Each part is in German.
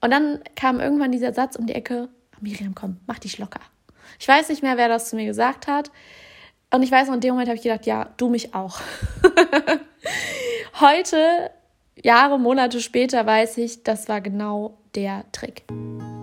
Und dann kam irgendwann dieser Satz um die Ecke, Miriam, komm, mach dich locker. Ich weiß nicht mehr, wer das zu mir gesagt hat. Und ich weiß in dem Moment habe ich gedacht, ja, du mich auch. Heute, Jahre, Monate später, weiß ich, das war genau der Trick.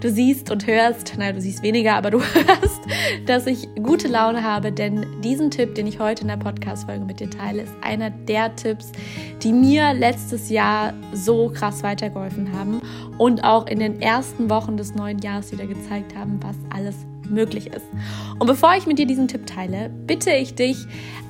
du siehst und hörst, nein, du siehst weniger, aber du hörst, dass ich gute Laune habe, denn diesen Tipp, den ich heute in der Podcast-Folge mit dir teile, ist einer der Tipps, die mir letztes Jahr so krass weitergeholfen haben und auch in den ersten Wochen des neuen Jahres wieder gezeigt haben, was alles möglich ist. Und bevor ich mit dir diesen Tipp teile, bitte ich dich,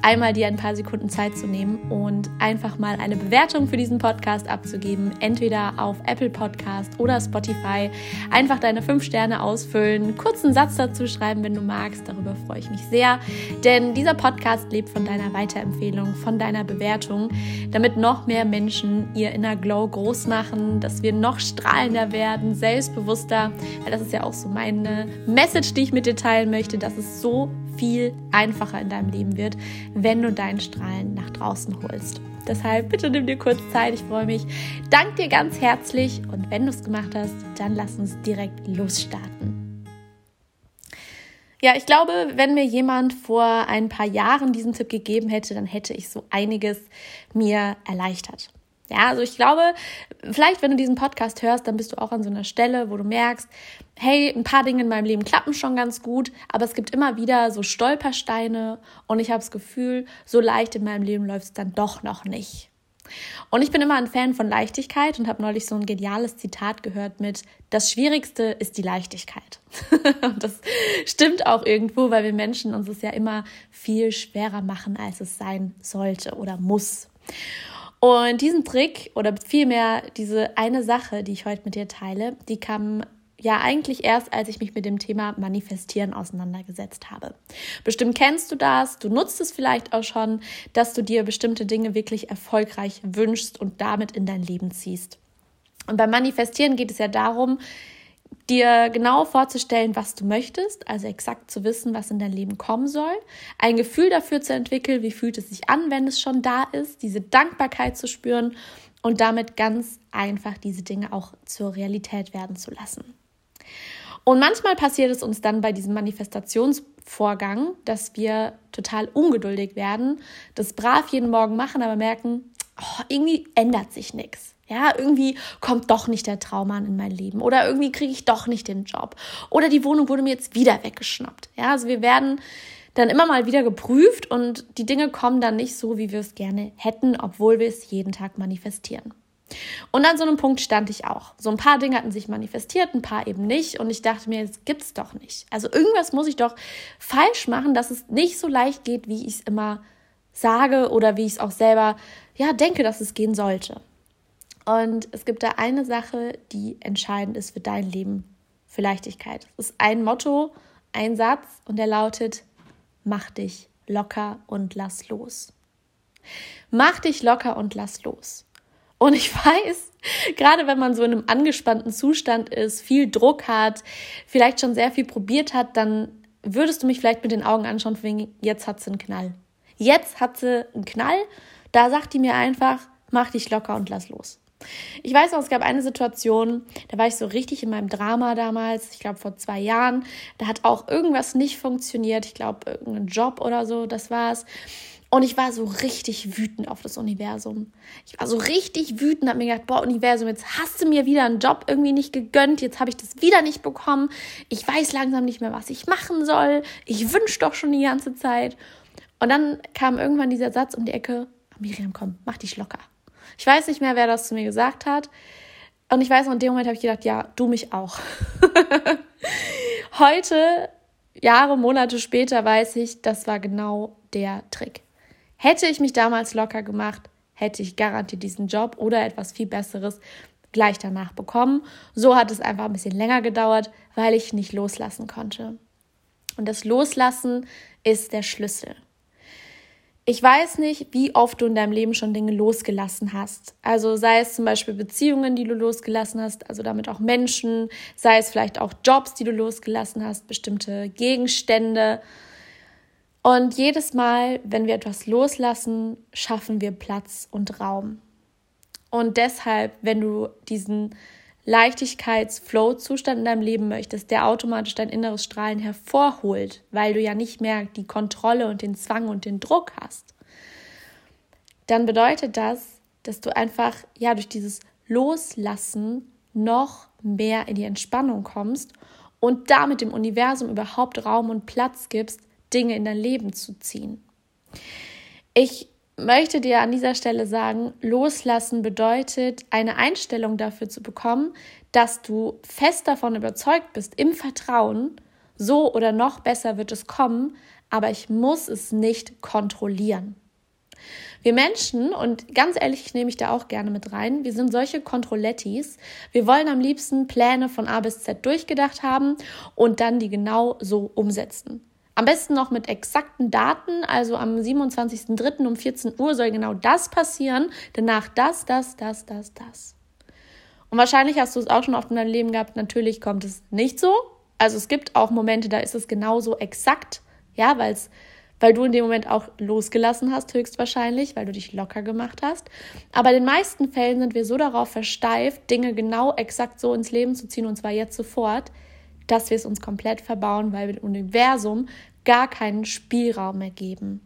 einmal dir ein paar Sekunden Zeit zu nehmen und einfach mal eine Bewertung für diesen Podcast abzugeben, entweder auf Apple Podcast oder Spotify. Einfach deine fünf Sterne ausfüllen, kurzen Satz dazu schreiben, wenn du magst. Darüber freue ich mich sehr, denn dieser Podcast lebt von deiner Weiterempfehlung, von deiner Bewertung, damit noch mehr Menschen ihr Inner Glow groß machen, dass wir noch strahlender werden, selbstbewusster, das ist ja auch so meine Message, die ich mit dir teilen möchte, dass es so viel einfacher in deinem Leben wird, wenn du deinen Strahlen nach draußen holst. Deshalb bitte nimm dir kurz Zeit, ich freue mich. Dank dir ganz herzlich und wenn du es gemacht hast, dann lass uns direkt losstarten. Ja, ich glaube, wenn mir jemand vor ein paar Jahren diesen Tipp gegeben hätte, dann hätte ich so einiges mir erleichtert. Ja, also ich glaube, vielleicht, wenn du diesen Podcast hörst, dann bist du auch an so einer Stelle, wo du merkst, hey, ein paar Dinge in meinem Leben klappen schon ganz gut, aber es gibt immer wieder so Stolpersteine und ich habe das Gefühl, so leicht in meinem Leben läuft es dann doch noch nicht. Und ich bin immer ein Fan von Leichtigkeit und habe neulich so ein geniales Zitat gehört mit, das Schwierigste ist die Leichtigkeit. und das stimmt auch irgendwo, weil wir Menschen uns es ja immer viel schwerer machen, als es sein sollte oder muss. Und diesen Trick oder vielmehr diese eine Sache, die ich heute mit dir teile, die kam ja eigentlich erst, als ich mich mit dem Thema Manifestieren auseinandergesetzt habe. Bestimmt kennst du das, du nutzt es vielleicht auch schon, dass du dir bestimmte Dinge wirklich erfolgreich wünschst und damit in dein Leben ziehst. Und beim Manifestieren geht es ja darum, dir genau vorzustellen, was du möchtest, also exakt zu wissen, was in dein Leben kommen soll, ein Gefühl dafür zu entwickeln, wie fühlt es sich an, wenn es schon da ist, diese Dankbarkeit zu spüren und damit ganz einfach diese Dinge auch zur Realität werden zu lassen. Und manchmal passiert es uns dann bei diesem Manifestationsvorgang, dass wir total ungeduldig werden, das brav jeden Morgen machen, aber merken, oh, irgendwie ändert sich nichts. Ja, irgendwie kommt doch nicht der Traummann in mein Leben oder irgendwie kriege ich doch nicht den Job oder die Wohnung wurde mir jetzt wieder weggeschnappt. Ja, also wir werden dann immer mal wieder geprüft und die Dinge kommen dann nicht so, wie wir es gerne hätten, obwohl wir es jeden Tag manifestieren. Und an so einem Punkt stand ich auch. So ein paar Dinge hatten sich manifestiert, ein paar eben nicht. Und ich dachte mir, das gibt's doch nicht. Also irgendwas muss ich doch falsch machen, dass es nicht so leicht geht, wie ich es immer sage oder wie ich es auch selber ja denke, dass es gehen sollte. Und es gibt da eine Sache, die entscheidend ist für dein Leben, für Leichtigkeit. Es ist ein Motto, ein Satz und der lautet, mach dich locker und lass los. Mach dich locker und lass los. Und ich weiß, gerade wenn man so in einem angespannten Zustand ist, viel Druck hat, vielleicht schon sehr viel probiert hat, dann würdest du mich vielleicht mit den Augen anschauen, wegen jetzt hat sie einen Knall. Jetzt hat sie einen Knall, da sagt die mir einfach, mach dich locker und lass los. Ich weiß noch, es gab eine Situation, da war ich so richtig in meinem Drama damals, ich glaube vor zwei Jahren. Da hat auch irgendwas nicht funktioniert. Ich glaube, irgendein Job oder so, das war's. Und ich war so richtig wütend auf das Universum. Ich war so richtig wütend, habe mir gedacht, boah, Universum, jetzt hast du mir wieder einen Job irgendwie nicht gegönnt, jetzt habe ich das wieder nicht bekommen. Ich weiß langsam nicht mehr, was ich machen soll. Ich wünsche doch schon die ganze Zeit. Und dann kam irgendwann dieser Satz um die Ecke, Miriam, komm, mach dich locker. Ich weiß nicht mehr, wer das zu mir gesagt hat. Und ich weiß, in dem Moment habe ich gedacht, ja, du mich auch. Heute, Jahre, Monate später, weiß ich, das war genau der Trick. Hätte ich mich damals locker gemacht, hätte ich garantiert diesen Job oder etwas viel Besseres gleich danach bekommen. So hat es einfach ein bisschen länger gedauert, weil ich nicht loslassen konnte. Und das Loslassen ist der Schlüssel. Ich weiß nicht, wie oft du in deinem Leben schon Dinge losgelassen hast. Also sei es zum Beispiel Beziehungen, die du losgelassen hast, also damit auch Menschen, sei es vielleicht auch Jobs, die du losgelassen hast, bestimmte Gegenstände. Und jedes Mal, wenn wir etwas loslassen, schaffen wir Platz und Raum. Und deshalb, wenn du diesen Leichtigkeits-Flow-Zustand in deinem Leben möchtest, der automatisch dein inneres Strahlen hervorholt, weil du ja nicht mehr die Kontrolle und den Zwang und den Druck hast, dann bedeutet das, dass du einfach ja durch dieses Loslassen noch mehr in die Entspannung kommst und damit dem Universum überhaupt Raum und Platz gibst, Dinge in dein Leben zu ziehen. Ich möchte dir an dieser Stelle sagen, loslassen bedeutet, eine Einstellung dafür zu bekommen, dass du fest davon überzeugt bist, im Vertrauen, so oder noch besser wird es kommen, aber ich muss es nicht kontrollieren. Wir Menschen, und ganz ehrlich, ich nehme ich da auch gerne mit rein, wir sind solche Kontrollettis. Wir wollen am liebsten Pläne von A bis Z durchgedacht haben und dann die genau so umsetzen. Am besten noch mit exakten Daten, also am 27.03. um 14 Uhr soll genau das passieren, danach das, das, das, das, das. Und wahrscheinlich hast du es auch schon oft in deinem Leben gehabt, natürlich kommt es nicht so. Also es gibt auch Momente, da ist es genauso exakt, ja, weil weil du in dem Moment auch losgelassen hast, höchstwahrscheinlich, weil du dich locker gemacht hast. Aber in den meisten Fällen sind wir so darauf versteift, Dinge genau exakt so ins Leben zu ziehen, und zwar jetzt sofort, dass wir es uns komplett verbauen, weil wir dem Universum gar keinen Spielraum mehr geben.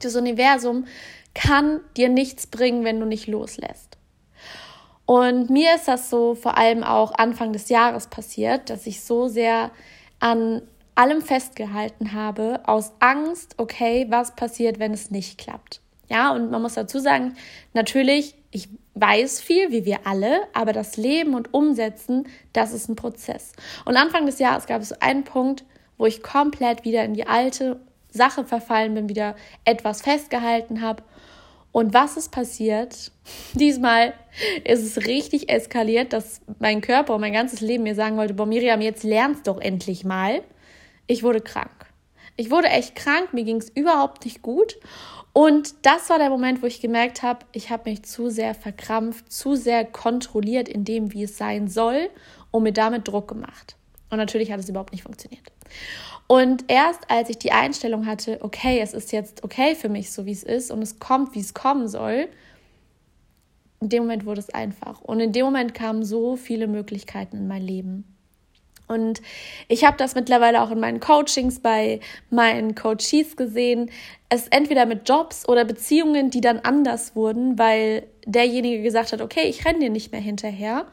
Das Universum kann dir nichts bringen, wenn du nicht loslässt. Und mir ist das so vor allem auch Anfang des Jahres passiert, dass ich so sehr an allem festgehalten habe, aus Angst, okay, was passiert, wenn es nicht klappt. Ja, und man muss dazu sagen, natürlich, ich weiß viel, wie wir alle, aber das Leben und Umsetzen, das ist ein Prozess. Und Anfang des Jahres gab es einen Punkt, wo ich komplett wieder in die alte Sache verfallen bin, wieder etwas festgehalten habe. Und was ist passiert? Diesmal ist es richtig eskaliert, dass mein Körper und mein ganzes Leben mir sagen wollte, boah Miriam, jetzt lernst doch endlich mal. Ich wurde krank. Ich wurde echt krank, mir ging es überhaupt nicht gut. Und das war der Moment, wo ich gemerkt habe, ich habe mich zu sehr verkrampft, zu sehr kontrolliert in dem, wie es sein soll und mir damit Druck gemacht. Und natürlich hat es überhaupt nicht funktioniert. Und erst als ich die Einstellung hatte, okay, es ist jetzt okay für mich, so wie es ist, und es kommt, wie es kommen soll, in dem Moment wurde es einfach. Und in dem Moment kamen so viele Möglichkeiten in mein Leben. Und ich habe das mittlerweile auch in meinen Coachings bei meinen Coaches gesehen. Es entweder mit Jobs oder Beziehungen, die dann anders wurden, weil derjenige gesagt hat, okay, ich renne dir nicht mehr hinterher.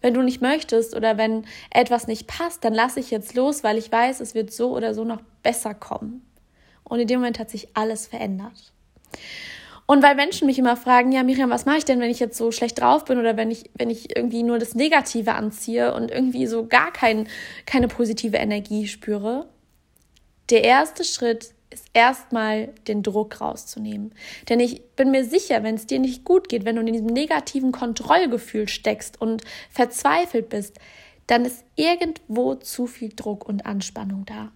Wenn du nicht möchtest oder wenn etwas nicht passt, dann lasse ich jetzt los, weil ich weiß, es wird so oder so noch besser kommen. Und in dem Moment hat sich alles verändert. Und weil Menschen mich immer fragen, ja, Miriam, was mache ich denn, wenn ich jetzt so schlecht drauf bin oder wenn ich, wenn ich irgendwie nur das Negative anziehe und irgendwie so gar kein, keine positive Energie spüre? Der erste Schritt ist erstmal den Druck rauszunehmen. Denn ich bin mir sicher, wenn es dir nicht gut geht, wenn du in diesem negativen Kontrollgefühl steckst und verzweifelt bist, dann ist irgendwo zu viel Druck und Anspannung da.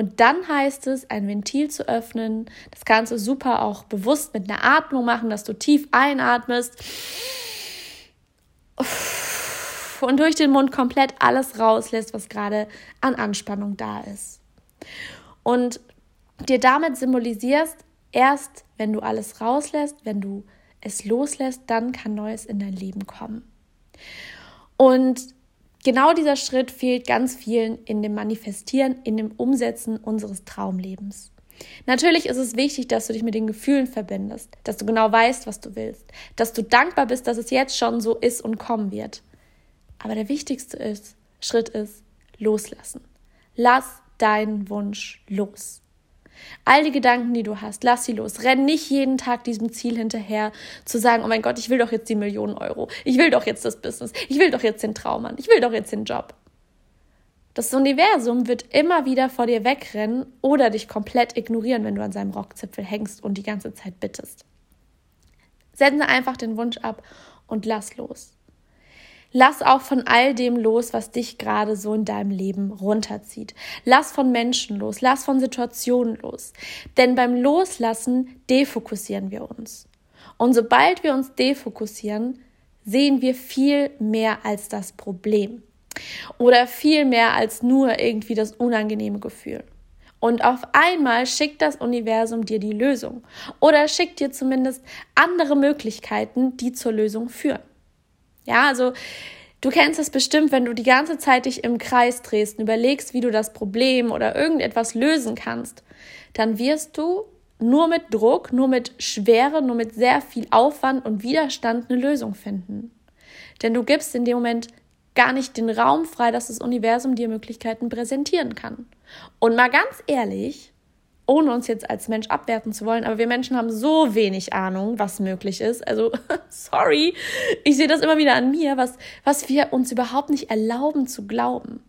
Und dann heißt es, ein Ventil zu öffnen, das Ganze super auch bewusst mit einer Atmung machen, dass du tief einatmest und durch den Mund komplett alles rauslässt, was gerade an Anspannung da ist. Und dir damit symbolisierst, erst wenn du alles rauslässt, wenn du es loslässt, dann kann Neues in dein Leben kommen. Und genau dieser Schritt fehlt ganz vielen in dem Manifestieren, in dem Umsetzen unseres Traumlebens. Natürlich ist es wichtig, dass du dich mit den Gefühlen verbindest, dass du genau weißt, was du willst, dass du dankbar bist, dass es jetzt schon so ist und kommen wird. Aber der wichtigste ist, Schritt ist loslassen. Lass deinen Wunsch los. All die Gedanken, die du hast, lass sie los. Renn nicht jeden Tag diesem Ziel hinterher, zu sagen, oh mein Gott, ich will doch jetzt die Millionen Euro. Ich will doch jetzt das Business. Ich will doch jetzt den Traum an. Ich will doch jetzt den Job. Das Universum wird immer wieder vor dir wegrennen oder dich komplett ignorieren, wenn du an seinem Rockzipfel hängst und die ganze Zeit bittest. Sende einfach den Wunsch ab und lass los. Lass auch von all dem los, was dich gerade so in deinem Leben runterzieht. Lass von Menschen los, lass von Situationen los. Denn beim Loslassen defokussieren wir uns. Und sobald wir uns defokussieren, sehen wir viel mehr als das Problem. Oder viel mehr als nur irgendwie das unangenehme Gefühl. Und auf einmal schickt das Universum dir die Lösung. Oder schickt dir zumindest andere Möglichkeiten, die zur Lösung führen. Ja, also du kennst es bestimmt, wenn du die ganze Zeit dich im Kreis drehst und überlegst, wie du das Problem oder irgendetwas lösen kannst, dann wirst du nur mit Druck, nur mit Schwere, nur mit sehr viel Aufwand und Widerstand eine Lösung finden. Denn du gibst in dem Moment gar nicht den Raum frei, dass das Universum dir Möglichkeiten präsentieren kann. Und mal ganz ehrlich, ohne uns jetzt als Mensch abwerten zu wollen, aber wir Menschen haben so wenig Ahnung, was möglich ist. Also, sorry, ich sehe das immer wieder an mir, was, was wir uns überhaupt nicht erlauben zu glauben.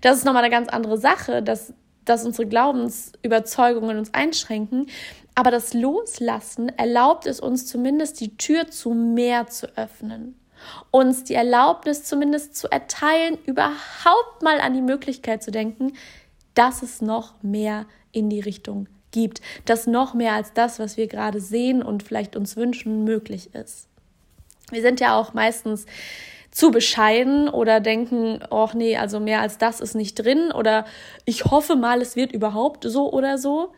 Das ist nochmal eine ganz andere Sache, dass, dass unsere Glaubensüberzeugungen uns einschränken. Aber das Loslassen erlaubt es uns zumindest, die Tür zu mehr zu öffnen. Uns die Erlaubnis zumindest zu erteilen, überhaupt mal an die Möglichkeit zu denken, dass es noch mehr in die Richtung gibt, dass noch mehr als das, was wir gerade sehen und vielleicht uns wünschen, möglich ist. Wir sind ja auch meistens zu bescheiden oder denken, oh nee, also mehr als das ist nicht drin oder ich hoffe mal, es wird überhaupt so oder so.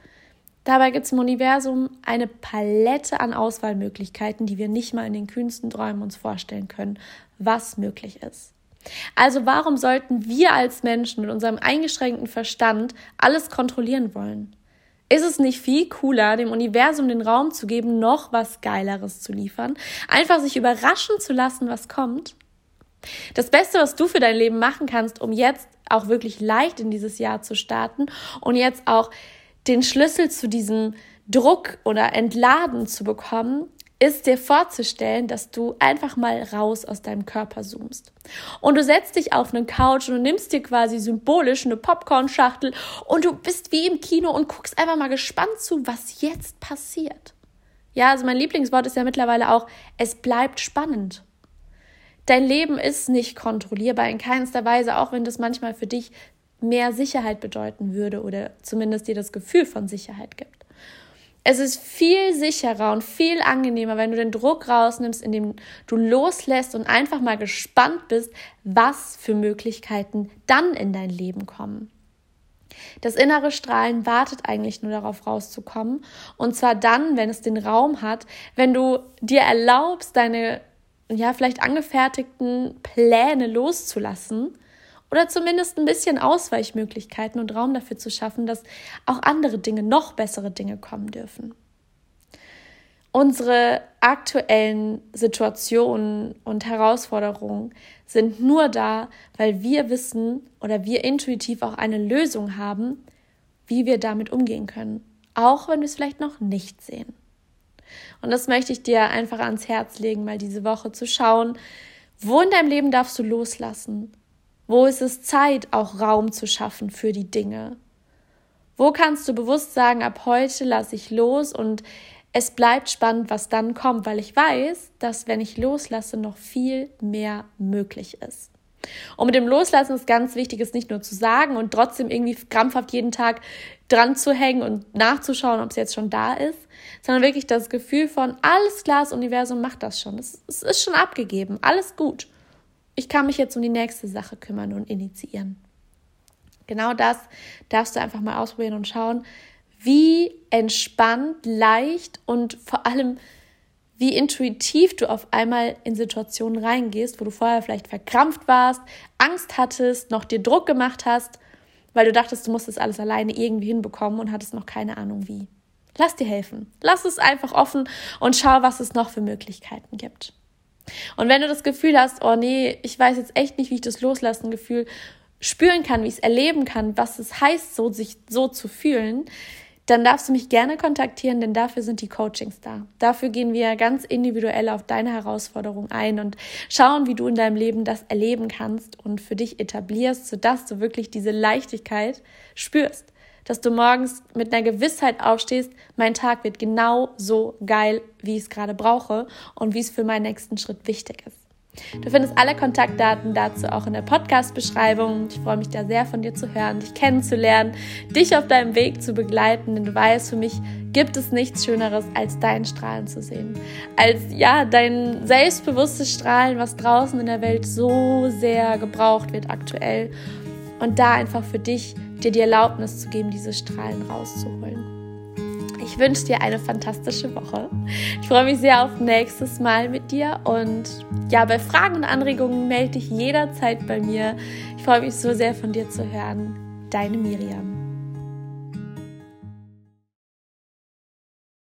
Dabei gibt es im Universum eine Palette an Auswahlmöglichkeiten, die wir nicht mal in den kühnsten Träumen uns vorstellen können, was möglich ist. Also warum sollten wir als Menschen mit unserem eingeschränkten Verstand alles kontrollieren wollen? Ist es nicht viel cooler, dem Universum den Raum zu geben, noch was Geileres zu liefern? Einfach sich überraschen zu lassen, was kommt? Das Beste, was du für dein Leben machen kannst, um jetzt auch wirklich leicht in dieses Jahr zu starten und jetzt auch den Schlüssel zu diesem Druck oder Entladen zu bekommen, ist dir vorzustellen, dass du einfach mal raus aus deinem Körper zoomst. Und du setzt dich auf einen Couch und du nimmst dir quasi symbolisch eine Popcorn-Schachtel und du bist wie im Kino und guckst einfach mal gespannt zu, was jetzt passiert. Ja, also mein Lieblingswort ist ja mittlerweile auch, es bleibt spannend. Dein Leben ist nicht kontrollierbar in keinster Weise, auch wenn das manchmal für dich mehr Sicherheit bedeuten würde oder zumindest dir das Gefühl von Sicherheit gibt. Es ist viel sicherer und viel angenehmer, wenn du den Druck rausnimmst, indem du loslässt und einfach mal gespannt bist, was für Möglichkeiten dann in dein Leben kommen. Das innere Strahlen wartet eigentlich nur darauf rauszukommen. Und zwar dann, wenn es den Raum hat, wenn du dir erlaubst, deine ja, vielleicht angefertigten Pläne loszulassen oder zumindest ein bisschen Ausweichmöglichkeiten und Raum dafür zu schaffen, dass auch andere Dinge, noch bessere Dinge kommen dürfen. Unsere aktuellen Situationen und Herausforderungen sind nur da, weil wir wissen oder wir intuitiv auch eine Lösung haben, wie wir damit umgehen können, auch wenn wir es vielleicht noch nicht sehen. Und das möchte ich dir einfach ans Herz legen, mal diese Woche zu schauen, wo in deinem Leben darfst du loslassen? Wo ist es Zeit, auch Raum zu schaffen für die Dinge? Wo kannst du bewusst sagen, ab heute lasse ich los und es bleibt spannend, was dann kommt, weil ich weiß, dass wenn ich loslasse, noch viel mehr möglich ist. Und mit dem Loslassen ist ganz wichtig, es nicht nur zu sagen und trotzdem irgendwie krampfhaft jeden Tag dran zu hängen und nachzuschauen, ob es jetzt schon da ist, sondern wirklich das Gefühl von, alles klar, das Universum macht das schon. Es, es ist schon abgegeben, alles gut ich kann mich jetzt um die nächste Sache kümmern und initiieren. Genau das darfst du einfach mal ausprobieren und schauen, wie entspannt, leicht und vor allem wie intuitiv du auf einmal in Situationen reingehst, wo du vorher vielleicht verkrampft warst, Angst hattest, noch dir Druck gemacht hast, weil du dachtest, du musst das alles alleine irgendwie hinbekommen und hattest noch keine Ahnung wie. Lass dir helfen. Lass es einfach offen und schau, was es noch für Möglichkeiten gibt. Und wenn du das Gefühl hast, oh nee, ich weiß jetzt echt nicht, wie ich das loslassen Gefühl spüren kann, wie ich es erleben kann, was es heißt, so sich so zu fühlen, dann darfst du mich gerne kontaktieren, denn dafür sind die Coachings da. Dafür gehen wir ganz individuell auf deine Herausforderung ein und schauen, wie du in deinem Leben das erleben kannst und für dich etablierst, sodass du wirklich diese Leichtigkeit spürst. Dass du morgens mit einer Gewissheit aufstehst, mein Tag wird genau so geil, wie ich es gerade brauche und wie es für meinen nächsten Schritt wichtig ist. Du findest alle Kontaktdaten dazu auch in der Podcast-Beschreibung. Ich freue mich da sehr von dir zu hören, dich kennenzulernen, dich auf deinem Weg zu begleiten, denn du weißt, für mich gibt es nichts Schöneres, als dein Strahlen zu sehen. Als ja, dein selbstbewusstes Strahlen, was draußen in der Welt so sehr gebraucht wird aktuell. Und da einfach für dich dir die Erlaubnis zu geben, diese Strahlen rauszuholen. Ich wünsche dir eine fantastische Woche. Ich freue mich sehr auf nächstes Mal mit dir und ja, bei Fragen und Anregungen melde dich jederzeit bei mir. Ich freue mich so sehr von dir zu hören. Deine Miriam.